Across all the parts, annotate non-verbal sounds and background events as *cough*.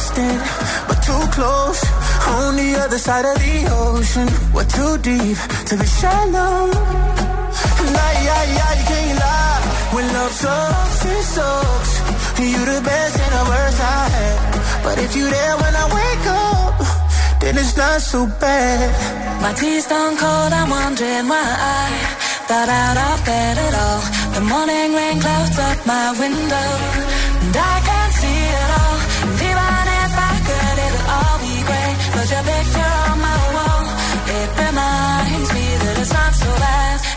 You're distant, but too close. On the other side of the ocean, we're too deep to be shallow. Nah, yeah, yeah, you can't lie. When love sucks, it sucks. You the best and the worst I had. But if you there when I wake up, then it's not so bad. My tea's gone cold, I'm wondering why I got out of bed at all. The morning rain clouds up my window, and I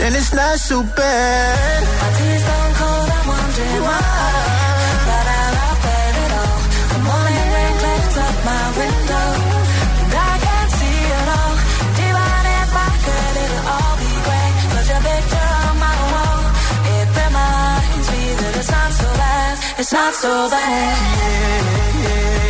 then it's not so bad. My tea's gone cold, I'm wondering why. Got out of bed at all. The morning rain clouds up my window, and I can't see it all. And even if I could, it'll all be great. But your picture on my wall, it reminds me that it's not so bad. It's not so bad. Not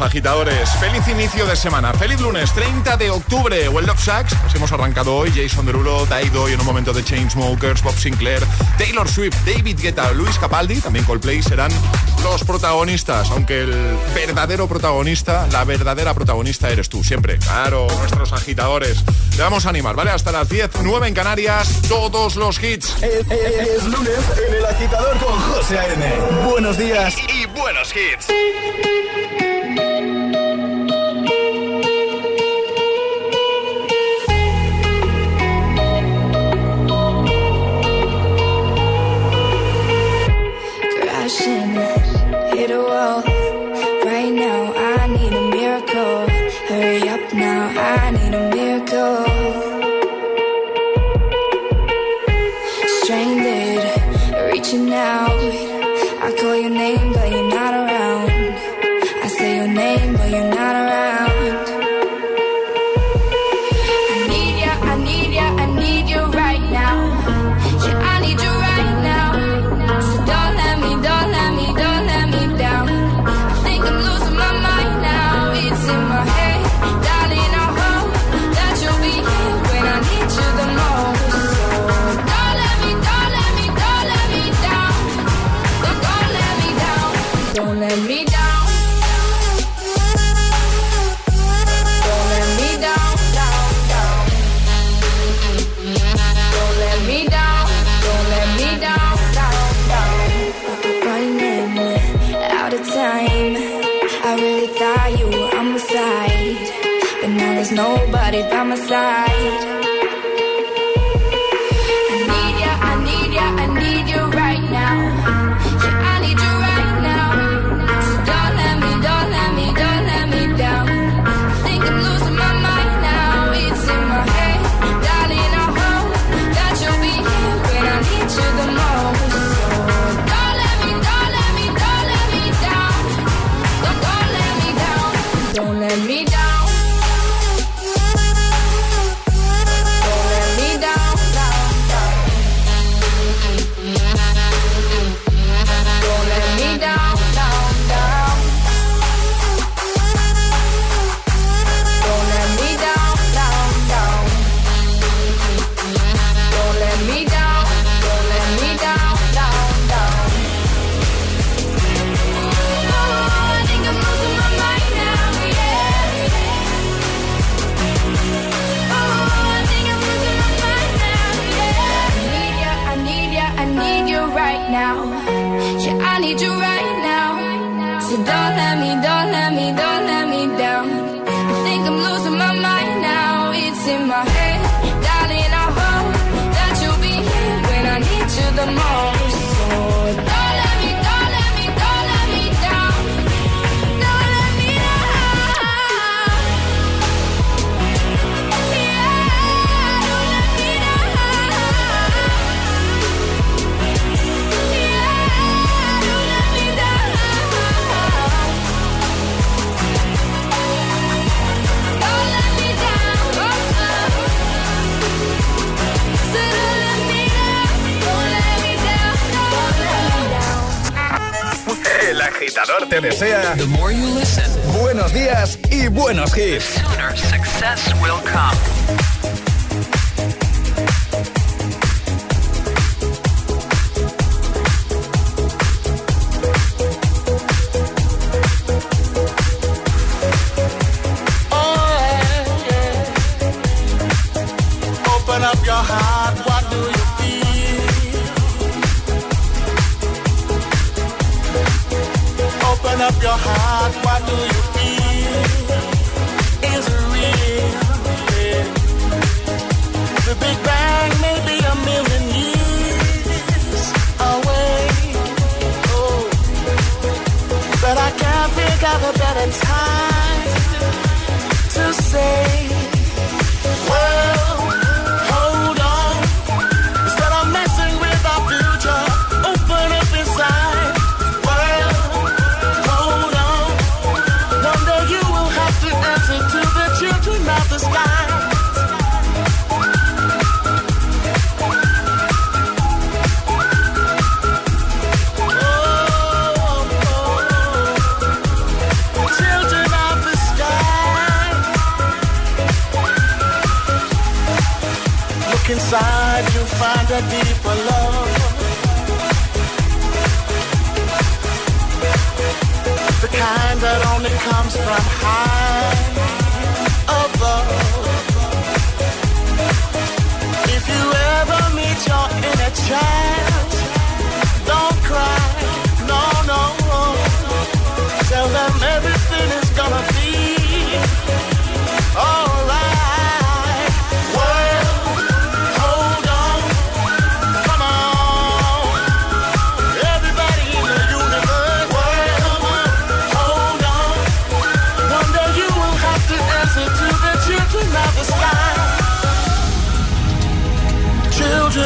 Agitadores. Feliz inicio de semana. Feliz lunes, 30 de octubre. Well Love Sacks. Hemos arrancado hoy. Jason Derulo, Daido y en un momento de Chainsmokers, Bob Sinclair, Taylor Swift, David Guetta, Luis Capaldi, también Coldplay serán los protagonistas. Aunque el verdadero protagonista, la verdadera protagonista eres tú, siempre. Claro, nuestros agitadores. Le vamos a animar, ¿vale? Hasta las 10, 9 en Canarias, todos los hits. Es, es- es lunes en el agitador con José A.M. Buenos días. Y, y buenos hits. your heart, what do you high.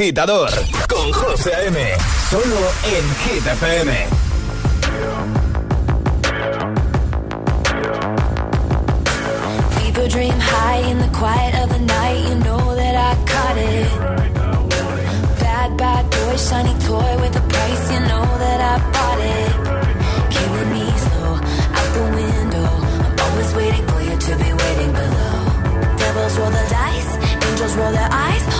Agitador con José M. Solo en Hit FM. People dream high in the quiet of the night. You know that I caught it. Bad, bad boy, shiny toy with a price. You know that I bought it. Killing me slow out the window. I'm always waiting for you to be waiting below. Devils roll the dice, angels roll their eyes.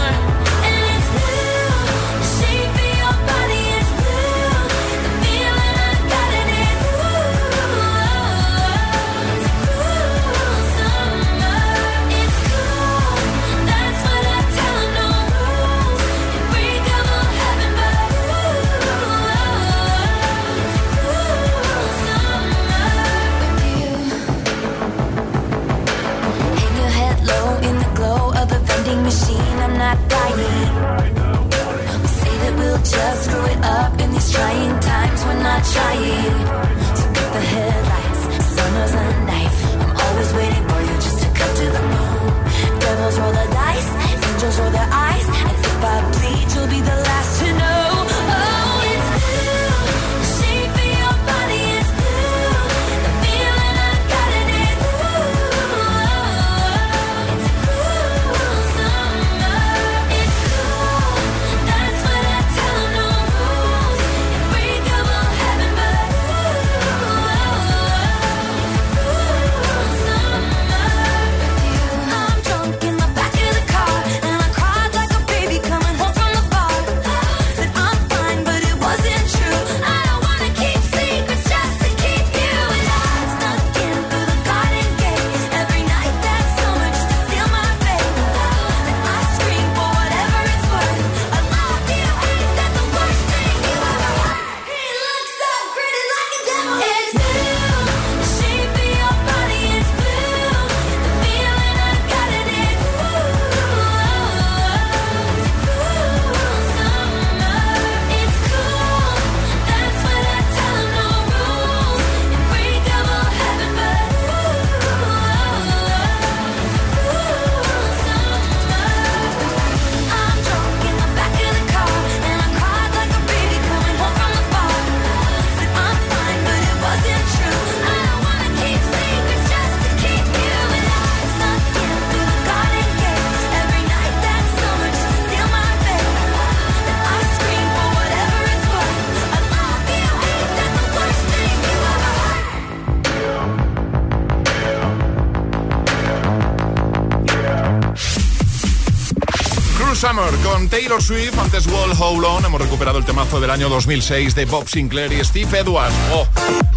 Taylor Swift, antes Wall Hold On. Hemos recuperado el temazo del año 2006 de Bob Sinclair y Steve Edwards. Oh,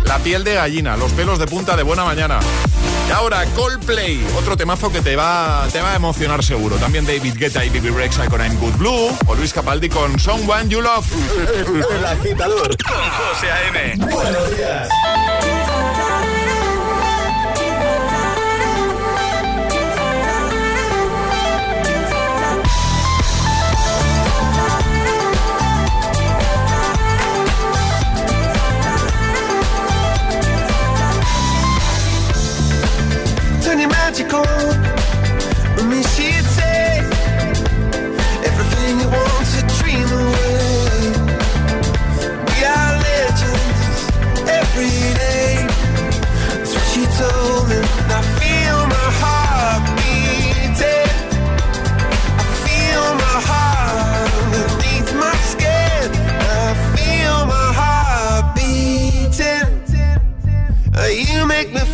la piel de gallina, los pelos de punta de buena mañana. Y ahora Coldplay, otro temazo que te va, te va a emocionar seguro. También David Guetta y Bibi Rexa con I'm Good Blue. O Luis Capaldi con Someone You Love. *laughs* El agitador con José A.M. Buenos días. segment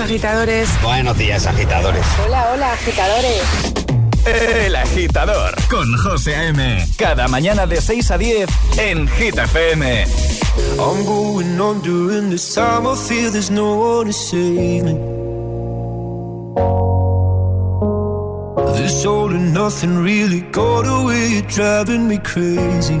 Agitadores. Buenos días, agitadores. Hola, hola, agitadores. El agitador con José A.M. Cada mañana de 6 a 10 en Hit FM. I'm going on during this time. I feel there's no one to save me. This all and nothing really got away, driving me crazy.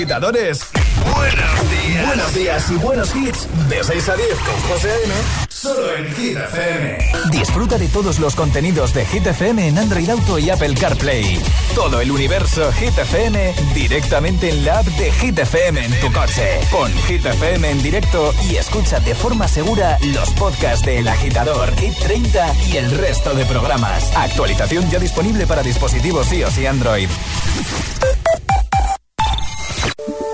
Agitadores. Buenos días. Buenos días y buenos hits. De 6 a 10 con José A.M. Solo en Hit FM. Disfruta de todos los contenidos de Hit FM en Android Auto y Apple CarPlay. Todo el universo Hit FM directamente en la app de Hit FM en tu coche. Pon Hit FM en directo y escucha de forma segura los podcasts de El Agitador, Hit 30 y el resto de programas. Actualización ya disponible para dispositivos iOS y Android.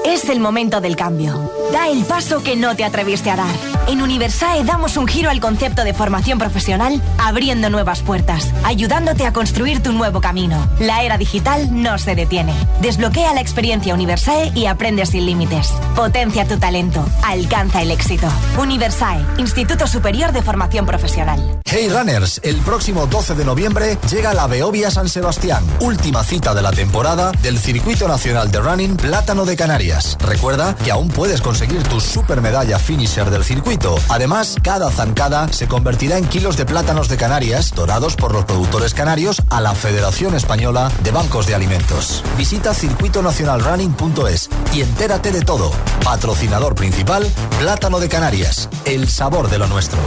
Es el momento del cambio. Da el paso que no te atreviste a dar. En Universae damos un giro al concepto de formación profesional, abriendo nuevas puertas, ayudándote a construir tu nuevo camino. La era digital no se detiene. Desbloquea la experiencia Universae y aprende sin límites. Potencia tu talento. Alcanza el éxito. Universae, Instituto Superior de Formación Profesional. Hey Runners, el próximo 12 de noviembre llega la Beovia San Sebastián, última cita de la temporada del Circuito Nacional de Running Plátano de Canarias. Recuerda que aún puedes conseguir tu super medalla finisher del circuito. Además, cada zancada se convertirá en kilos de plátanos de Canarias, donados por los productores canarios a la Federación Española de Bancos de Alimentos. Visita circuitonacionalrunning.es y entérate de todo. Patrocinador principal, Plátano de Canarias, el sabor de lo nuestro.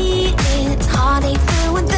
It's heartache through and through.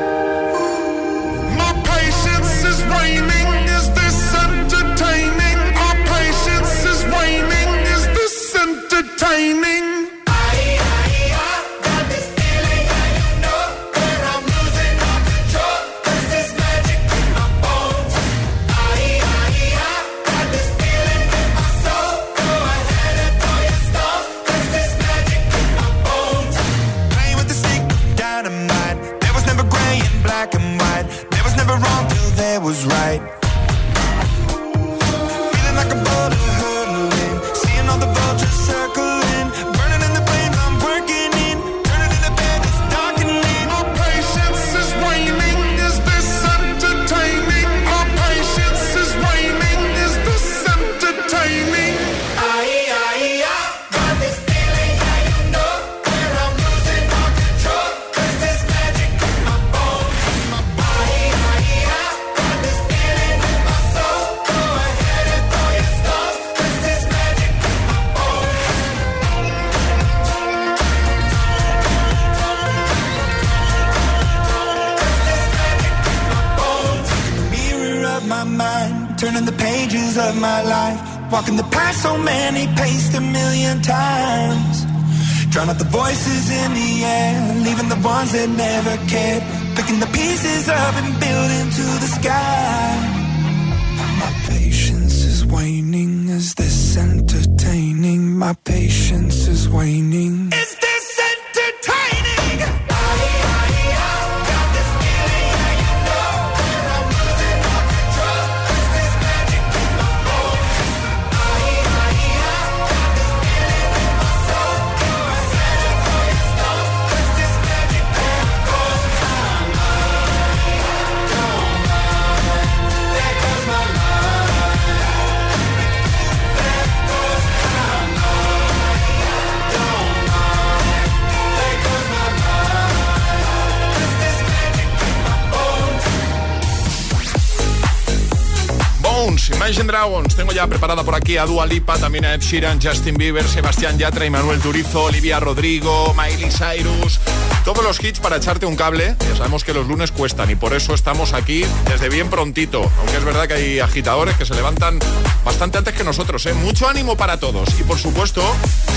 Imagine Dragons. Tengo ya preparada por aquí a Dua Lipa, también a Ed Sheeran, Justin Bieber, Sebastián Yatra, Manuel Turizo, Olivia Rodrigo, Miley Cyrus. Todos los hits para echarte un cable. Ya sabemos que los lunes cuestan y por eso estamos aquí desde bien prontito. Aunque es verdad que hay agitadores que se levantan bastante antes que nosotros. ¿eh? Mucho ánimo para todos. Y por supuesto,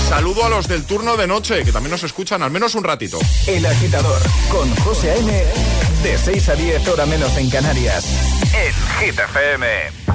saludo a los del turno de noche, que también nos escuchan al menos un ratito. El agitador con José A.M. De 6 a 10 hora menos en Canarias. En Hit FM.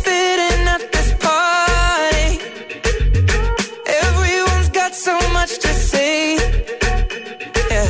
so much to say. Yeah,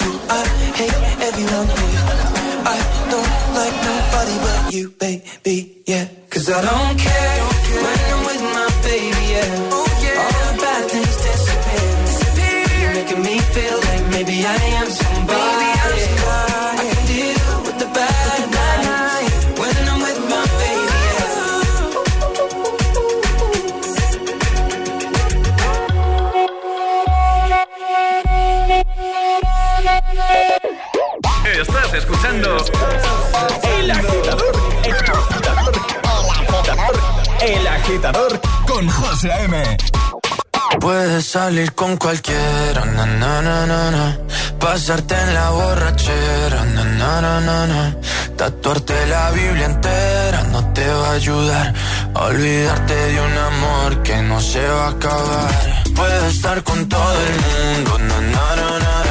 José. Puedes salir con cualquiera, na, na, na, na, na. pasarte en la borrachera, na, na, na, na, na. tatuarte la Biblia entera no te va a ayudar a olvidarte de un amor que no se va a acabar. Puedes estar con todo el mundo, na, na, na, na.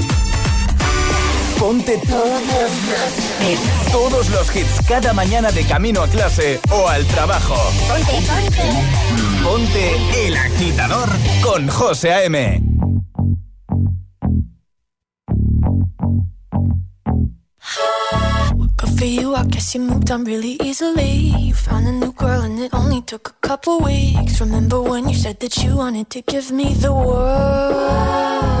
Ponte todos, todos los hits cada mañana de camino a clase o al trabajo. Ponte, ponte. Ponte el agitador con José A.M. For you, I guess you moved on really easily. You found a new girl and it only took a couple weeks. Remember when you said that you wanted to give me the world?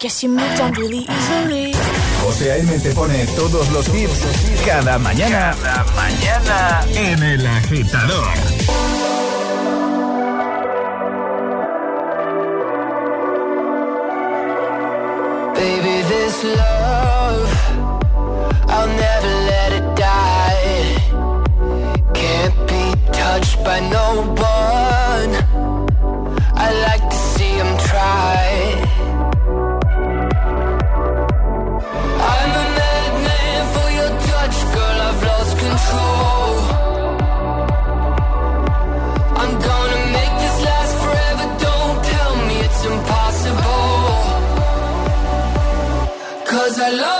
Guess you moved on really easily. José A.M. te pone todos los tips cada mañana. Cada mañana en El Agitador. Baby, this love alone.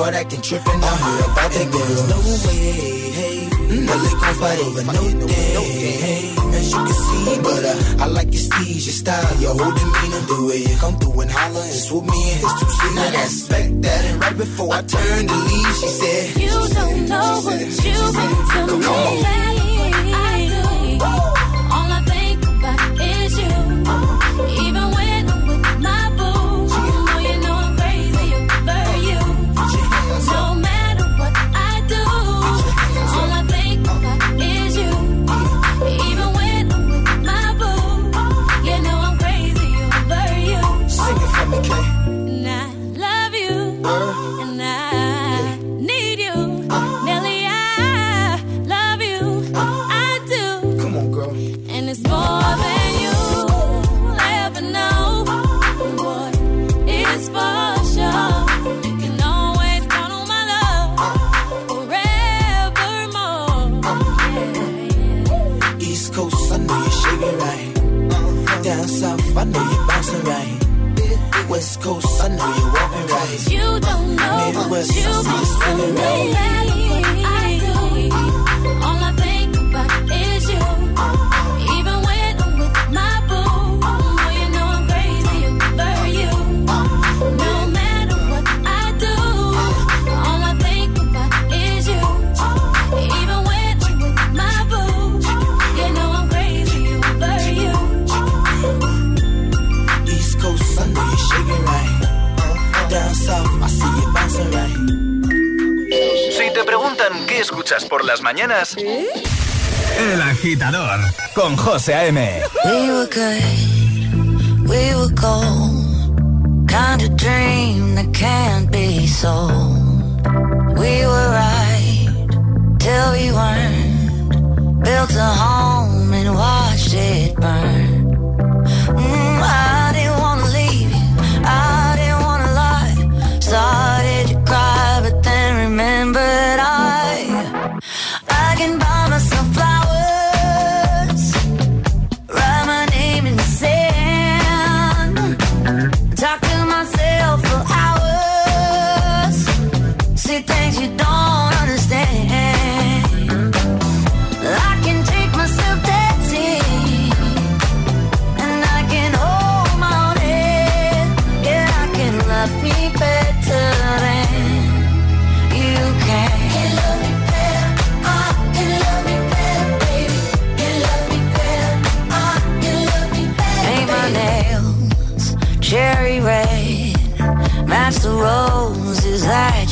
start acting trippin', I'm about that girl. There's no way, hey, mm-hmm. well, fight over no day, hey. As you can see, but uh, I like your steeze, your style, your whole demeanor, the way you come through and holler and swoop me in his two seat. I expect that, and right before I turned to leave, she said, You don't know what you mean to me. You belong to me. las mañanas. ¿Eh? El agitador con José A.M. We were good, we were gold. Kind of dream that can't be sold. We were right till we weren't. Built a home and watched it burn. Mm, I didn't wanna leave you. I didn't wanna lie. Started to cry, but then remembered I. talking about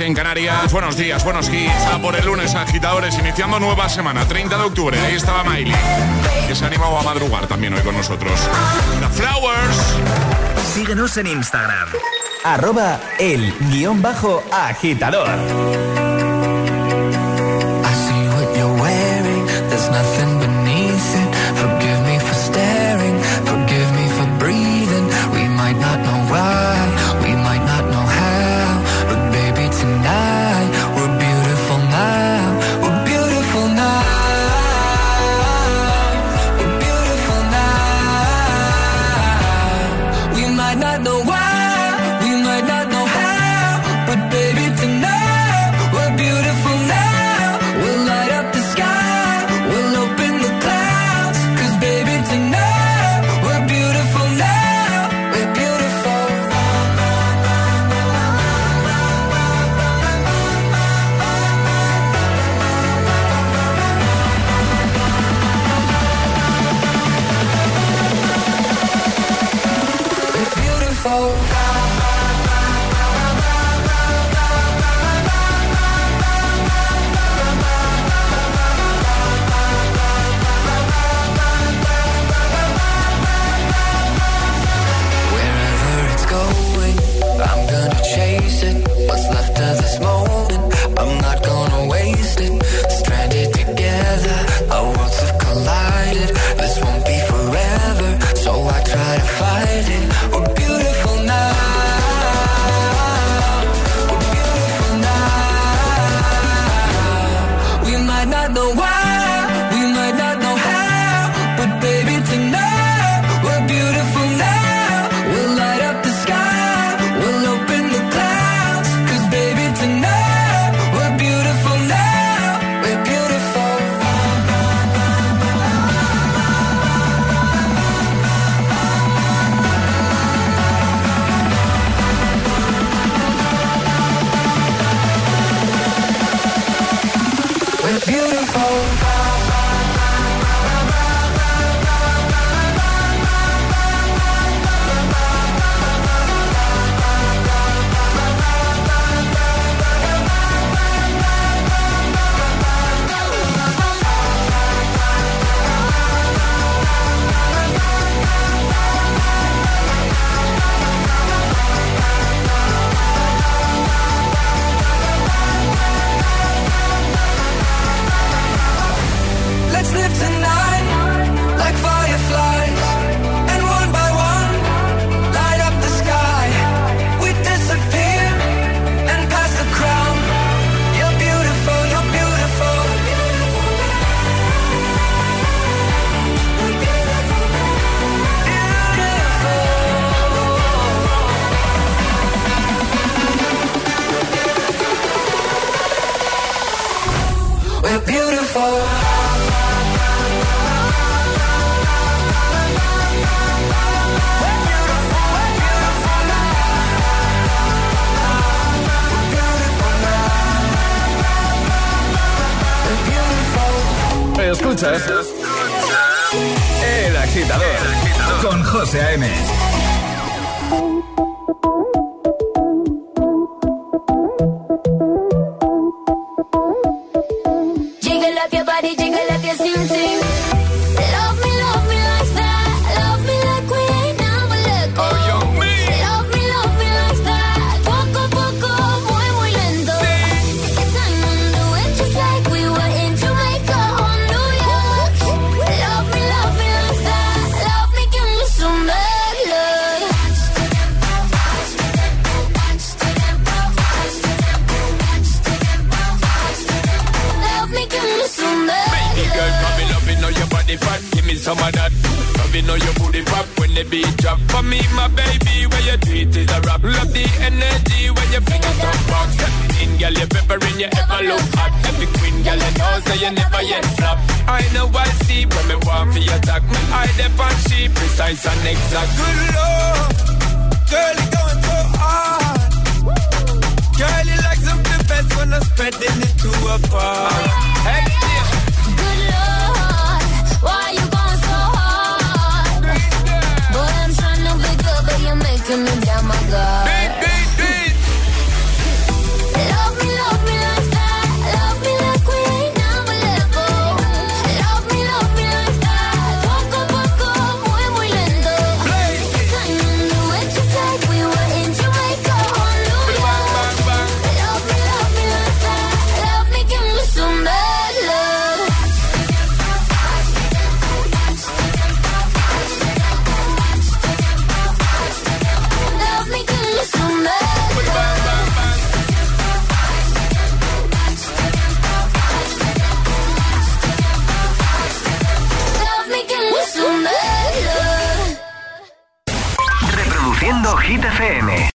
en Canarias. Buenos días, buenos hits. A por el lunes, agitadores, iniciando nueva semana, 30 de octubre. Ahí estaba Miley, que se ha animado a madrugar también hoy con nosotros. The Flowers. Síguenos en Instagram. Arroba el guion bajo agitador.